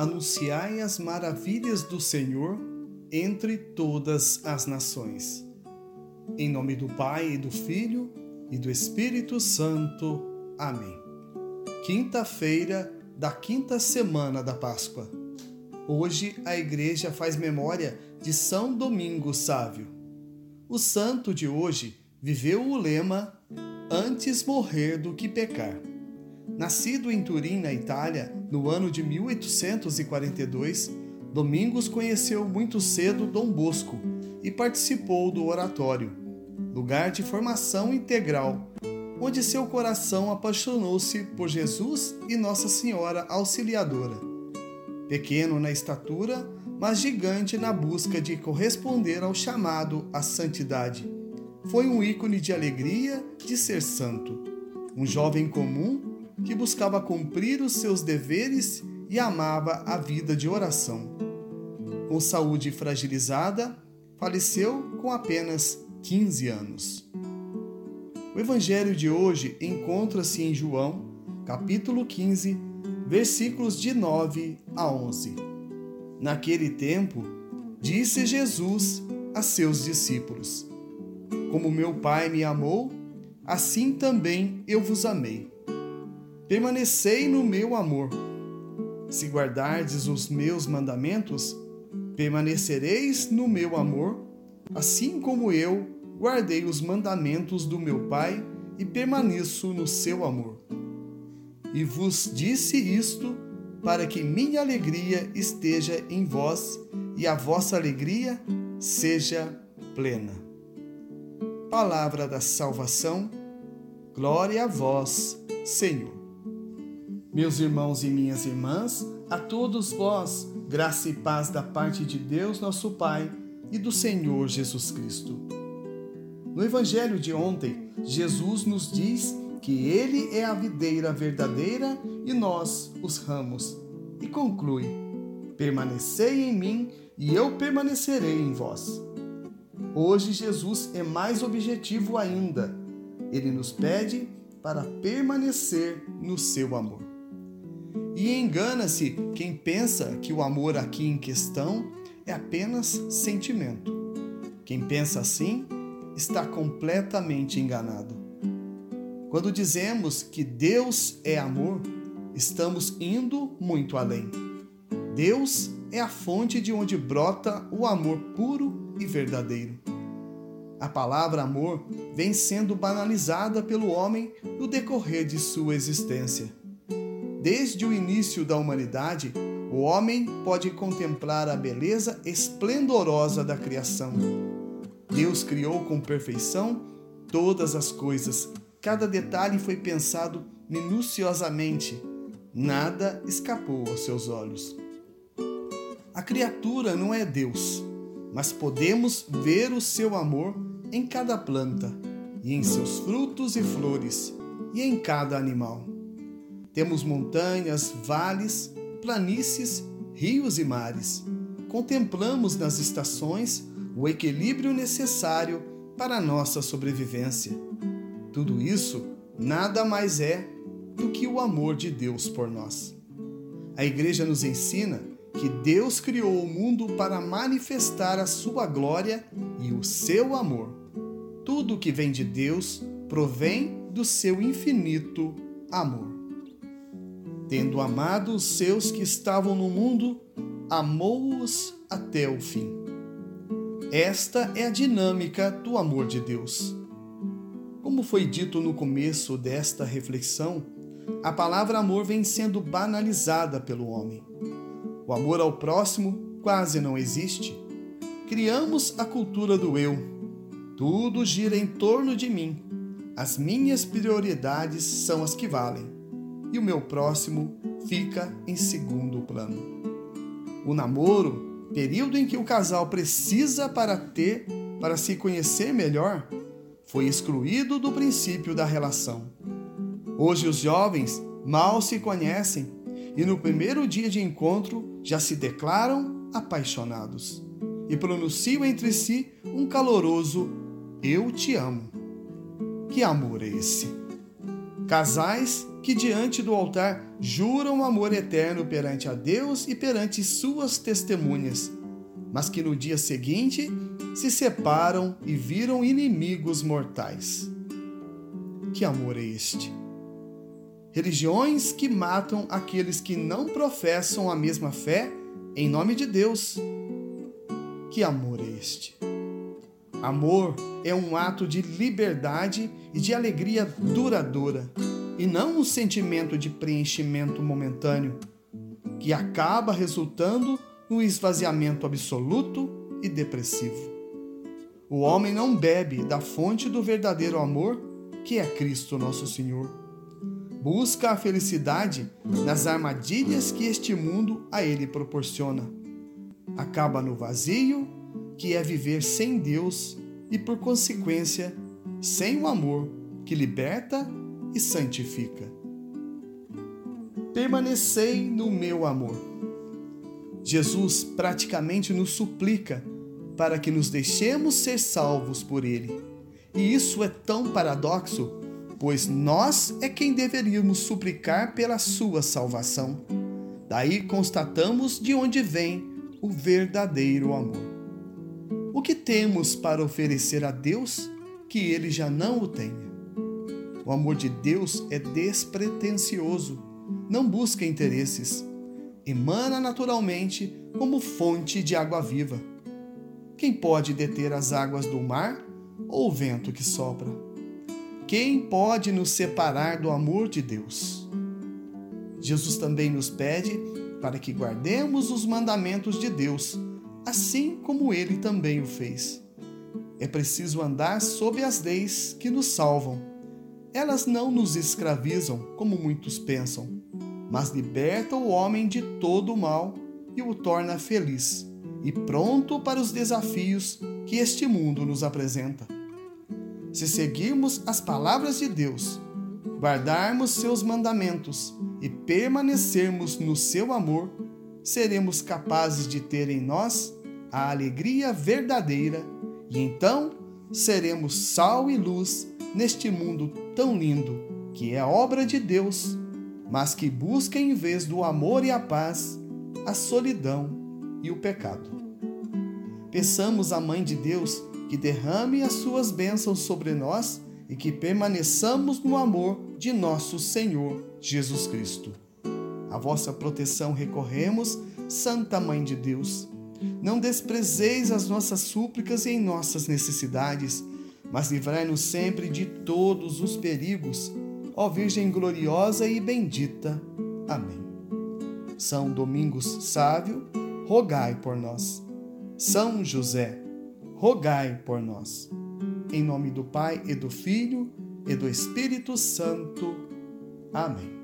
anunciai as maravilhas do Senhor entre todas as nações. Em nome do Pai, e do Filho e do Espírito Santo. Amém. Quinta-feira da quinta semana da Páscoa. Hoje a igreja faz memória de São Domingo Sávio. O santo de hoje viveu o lema antes morrer do que pecar. Nascido em Turim, na Itália, no ano de 1842, Domingos conheceu muito cedo Dom Bosco e participou do oratório, lugar de formação integral, onde seu coração apaixonou-se por Jesus e Nossa Senhora Auxiliadora. Pequeno na estatura, mas gigante na busca de corresponder ao chamado à santidade. Foi um ícone de alegria de ser santo. Um jovem comum que buscava cumprir os seus deveres e amava a vida de oração. Com saúde fragilizada, faleceu com apenas 15 anos. O evangelho de hoje encontra-se em João, capítulo 15, versículos de 9 a 11. Naquele tempo, disse Jesus a seus discípulos: Como meu Pai me amou, assim também eu vos amei permanecei no meu amor. Se guardardes os meus mandamentos, permanecereis no meu amor, assim como eu guardei os mandamentos do meu Pai e permaneço no seu amor. E vos disse isto para que minha alegria esteja em vós e a vossa alegria seja plena. Palavra da salvação, glória a vós, Senhor. Meus irmãos e minhas irmãs, a todos vós, graça e paz da parte de Deus, nosso Pai, e do Senhor Jesus Cristo. No Evangelho de ontem, Jesus nos diz que Ele é a videira verdadeira e nós os ramos, e conclui: Permanecei em mim e eu permanecerei em vós. Hoje, Jesus é mais objetivo ainda. Ele nos pede para permanecer no seu amor. E engana-se quem pensa que o amor aqui em questão é apenas sentimento. Quem pensa assim está completamente enganado. Quando dizemos que Deus é amor, estamos indo muito além. Deus é a fonte de onde brota o amor puro e verdadeiro. A palavra amor vem sendo banalizada pelo homem no decorrer de sua existência. Desde o início da humanidade, o homem pode contemplar a beleza esplendorosa da criação. Deus criou com perfeição todas as coisas. Cada detalhe foi pensado minuciosamente. Nada escapou aos seus olhos. A criatura não é Deus, mas podemos ver o seu amor em cada planta, e em seus frutos e flores, e em cada animal. Temos montanhas, vales, planícies, rios e mares. Contemplamos nas estações o equilíbrio necessário para a nossa sobrevivência. Tudo isso nada mais é do que o amor de Deus por nós. A Igreja nos ensina que Deus criou o mundo para manifestar a sua glória e o seu amor. Tudo que vem de Deus provém do seu infinito amor tendo amado os seus que estavam no mundo, amou-os até o fim. Esta é a dinâmica do amor de Deus. Como foi dito no começo desta reflexão, a palavra amor vem sendo banalizada pelo homem. O amor ao próximo quase não existe. Criamos a cultura do eu. Tudo gira em torno de mim. As minhas prioridades são as que valem e o meu próximo fica em segundo plano. O namoro, período em que o casal precisa para ter, para se conhecer melhor, foi excluído do princípio da relação. Hoje os jovens mal se conhecem e no primeiro dia de encontro já se declaram apaixonados e pronunciam entre si um caloroso Eu te amo. Que amor é esse? Casais que diante do altar juram amor eterno perante a Deus e perante suas testemunhas, mas que no dia seguinte se separam e viram inimigos mortais. Que amor é este? Religiões que matam aqueles que não professam a mesma fé em nome de Deus. Que amor é este? Amor é um ato de liberdade e de alegria duradoura, e não um sentimento de preenchimento momentâneo, que acaba resultando no esvaziamento absoluto e depressivo. O homem não bebe da fonte do verdadeiro amor, que é Cristo nosso Senhor. Busca a felicidade nas armadilhas que este mundo a ele proporciona. Acaba no vazio, que é viver sem Deus e, por consequência, sem o amor que liberta e santifica. Permanecei no meu amor. Jesus praticamente nos suplica para que nos deixemos ser salvos por Ele. E isso é tão paradoxo, pois nós é quem deveríamos suplicar pela sua salvação. Daí constatamos de onde vem o verdadeiro amor. O que temos para oferecer a Deus que ele já não o tenha? O amor de Deus é despretensioso, não busca interesses, emana naturalmente como fonte de água viva. Quem pode deter as águas do mar ou o vento que sopra? Quem pode nos separar do amor de Deus? Jesus também nos pede para que guardemos os mandamentos de Deus assim como ele também o fez. É preciso andar sob as leis que nos salvam. Elas não nos escravizam, como muitos pensam, mas libertam o homem de todo o mal e o torna feliz e pronto para os desafios que este mundo nos apresenta. Se seguirmos as palavras de Deus, guardarmos seus mandamentos e permanecermos no seu amor, seremos capazes de ter em nós a alegria verdadeira e então seremos sal e luz neste mundo tão lindo que é obra de Deus, mas que busca em vez do amor e a paz, a solidão e o pecado. Peçamos à Mãe de Deus que derrame as suas bênçãos sobre nós e que permaneçamos no amor de nosso Senhor Jesus Cristo. A vossa proteção recorremos, Santa Mãe de Deus. Não desprezeis as nossas súplicas em nossas necessidades, mas livrai-nos sempre de todos os perigos, ó Virgem gloriosa e bendita. Amém. São Domingos Sávio, rogai por nós. São José, rogai por nós. Em nome do Pai e do Filho e do Espírito Santo. Amém.